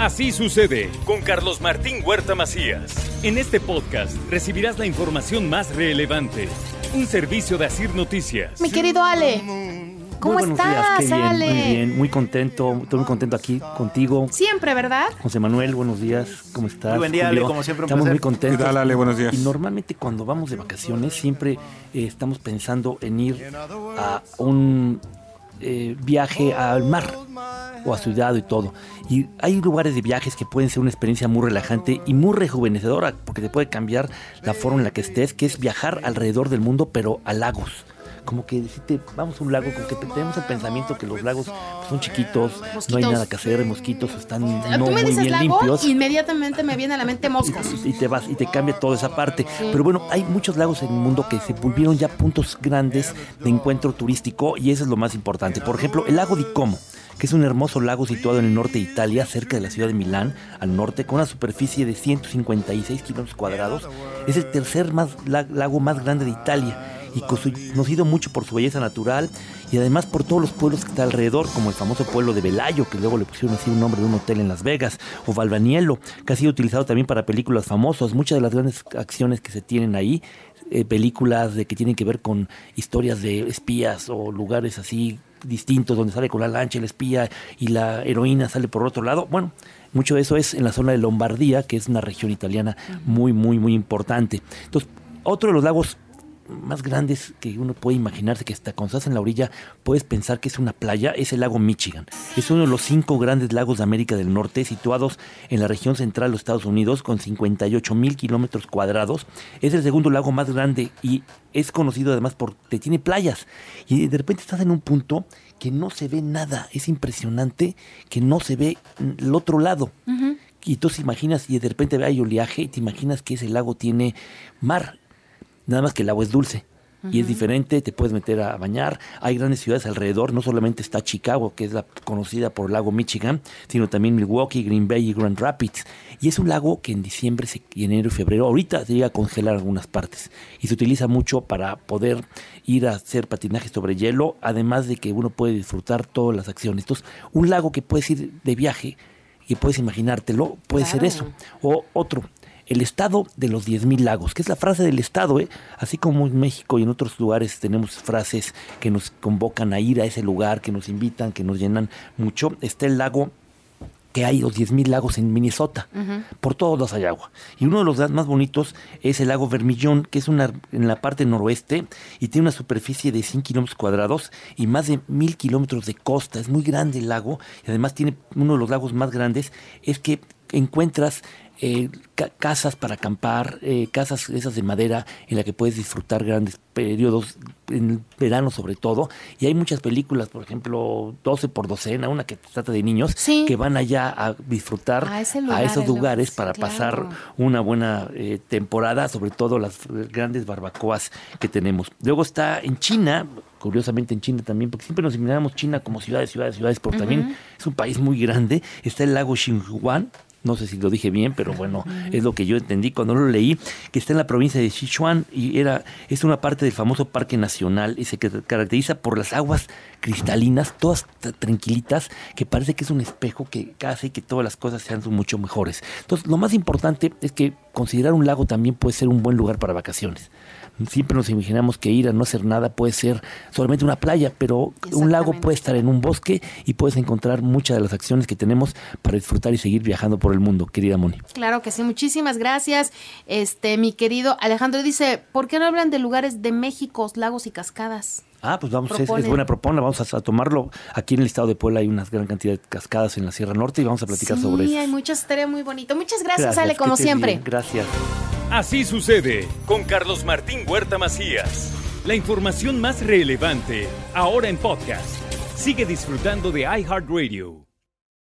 Así sucede con Carlos Martín Huerta Macías. En este podcast recibirás la información más relevante. Un servicio de Asir Noticias. Mi querido Ale, ¿cómo Muy buenos días, estás, qué bien, Ale? Muy bien, muy contento, estoy muy contento aquí contigo. Siempre, ¿verdad? José Manuel, buenos días, ¿cómo estás? Muy buen día, Julio? Ale, como siempre, un Estamos placer. muy contentos. ¿Qué tal, Ale? Buenos días. Y normalmente cuando vamos de vacaciones siempre eh, estamos pensando en ir a un eh, viaje al mar o a ciudad y todo. Y hay lugares de viajes que pueden ser una experiencia muy relajante y muy rejuvenecedora porque te puede cambiar la forma en la que estés, que es viajar alrededor del mundo pero a lagos. Como que si te vamos a un lago, como que tenemos el pensamiento que los lagos pues, son chiquitos, no hay nada que hacer, mosquitos están no Tú me muy dices bien lago, limpios inmediatamente me viene a la mente moscos. y te vas y te cambia toda esa parte. Pero bueno, hay muchos lagos en el mundo que se volvieron ya puntos grandes de encuentro turístico y eso es lo más importante. Por ejemplo, el lago di Como, que es un hermoso lago situado en el norte de Italia, cerca de la ciudad de Milán, al norte, con una superficie de 156 kilómetros cuadrados. Es el tercer más, la- lago más grande de Italia y conocido mucho por su belleza natural y además por todos los pueblos que está alrededor, como el famoso pueblo de Velayo, que luego le pusieron así un nombre de un hotel en Las Vegas, o Valvaniello, que ha sido utilizado también para películas famosas. Muchas de las grandes acciones que se tienen ahí, eh, películas de que tienen que ver con historias de espías o lugares así distintos donde sale con la lancha el espía y la heroína sale por otro lado. Bueno, mucho de eso es en la zona de Lombardía, que es una región italiana muy, muy, muy importante. Entonces, otro de los lagos más grandes que uno puede imaginarse que hasta cuando estás en la orilla puedes pensar que es una playa es el lago Michigan. Es uno de los cinco grandes lagos de América del Norte situados en la región central de los Estados Unidos con 58 mil kilómetros cuadrados. Es el segundo lago más grande y es conocido además porque tiene playas. Y de repente estás en un punto que no se ve nada. Es impresionante que no se ve el otro lado. Y tú te imaginas y de repente hay oleaje y te imaginas que ese lago tiene mar. Nada más que el agua es dulce. Y es diferente, te puedes meter a bañar. Hay grandes ciudades alrededor, no solamente está Chicago, que es la conocida por el lago Michigan, sino también Milwaukee, Green Bay y Grand Rapids. Y es un lago que en diciembre, se- y enero y febrero, ahorita se llega a congelar algunas partes. Y se utiliza mucho para poder ir a hacer patinaje sobre hielo, además de que uno puede disfrutar todas las acciones. Entonces, un lago que puedes ir de viaje, que puedes imaginártelo, puede ser eso. O otro, el estado de los 10.000 lagos, que es la frase del estado, ¿eh? así como en México y en otros lugares tenemos frases que nos convocan a ir a ese lugar, que nos invitan, que nos llenan mucho, está el lago que hay los 10.000 lagos en Minnesota. Por todos lados hay agua. Y uno de los más bonitos es el lago Vermillón, que es una, en la parte noroeste y tiene una superficie de 100 kilómetros cuadrados y más de 1.000 kilómetros de costa. Es muy grande el lago y además tiene uno de los lagos más grandes. Es que encuentras eh, ca- casas para acampar, eh, casas esas de madera en la que puedes disfrutar grandes periodos, en el verano sobre todo. Y hay muchas películas, por ejemplo, 12 por docena, una que trata de niños, Sí. que van allá a disfrutar A esos lugares para claro. pasar una buena eh, temporada, sobre todo las grandes barbacoas que tenemos. Luego está en China, curiosamente en China también, porque siempre nos imaginamos China como ciudades, ciudades, ciudades, pero también es un país muy grande. Está el lago Xinhuan, no sé si lo dije bien, pero bueno, es lo que yo entendí cuando lo leí, que está en la provincia de Sichuan y era, es una parte del famoso Parque Nacional y se ca- caracteriza por las aguas cristalinas, todas tranquilitas, que parece que es un espejo que hace que todas las cosas sean mucho mejores. Entonces, lo más importante es que considerar un lago también puede ser un buen lugar para vacaciones. Siempre nos imaginamos que ir a no hacer nada puede ser solamente una playa, pero un lago puede estar en un bosque y puedes encontrar muchas de las acciones que tenemos para disfrutar y seguir viajando por el mundo, querida Moni. Claro que sí, muchísimas gracias. Este, mi querido Alejandro dice, ¿por qué no hablan de lugares de México, lagos y cascadas? Ah, pues vamos, es, buena propona, vamos a, a tomarlo. Aquí en el estado de Puebla hay una gran cantidad de cascadas en la Sierra Norte y vamos a platicar sí, sobre eso. hay muchas estaría muy bonito. Muchas gracias, Gracias, Ale, como siempre. bien, Gracias. Así sucede con Carlos Martín Huerta Macías. La información más relevante ahora en podcast. Sigue disfrutando de iHeartRadio.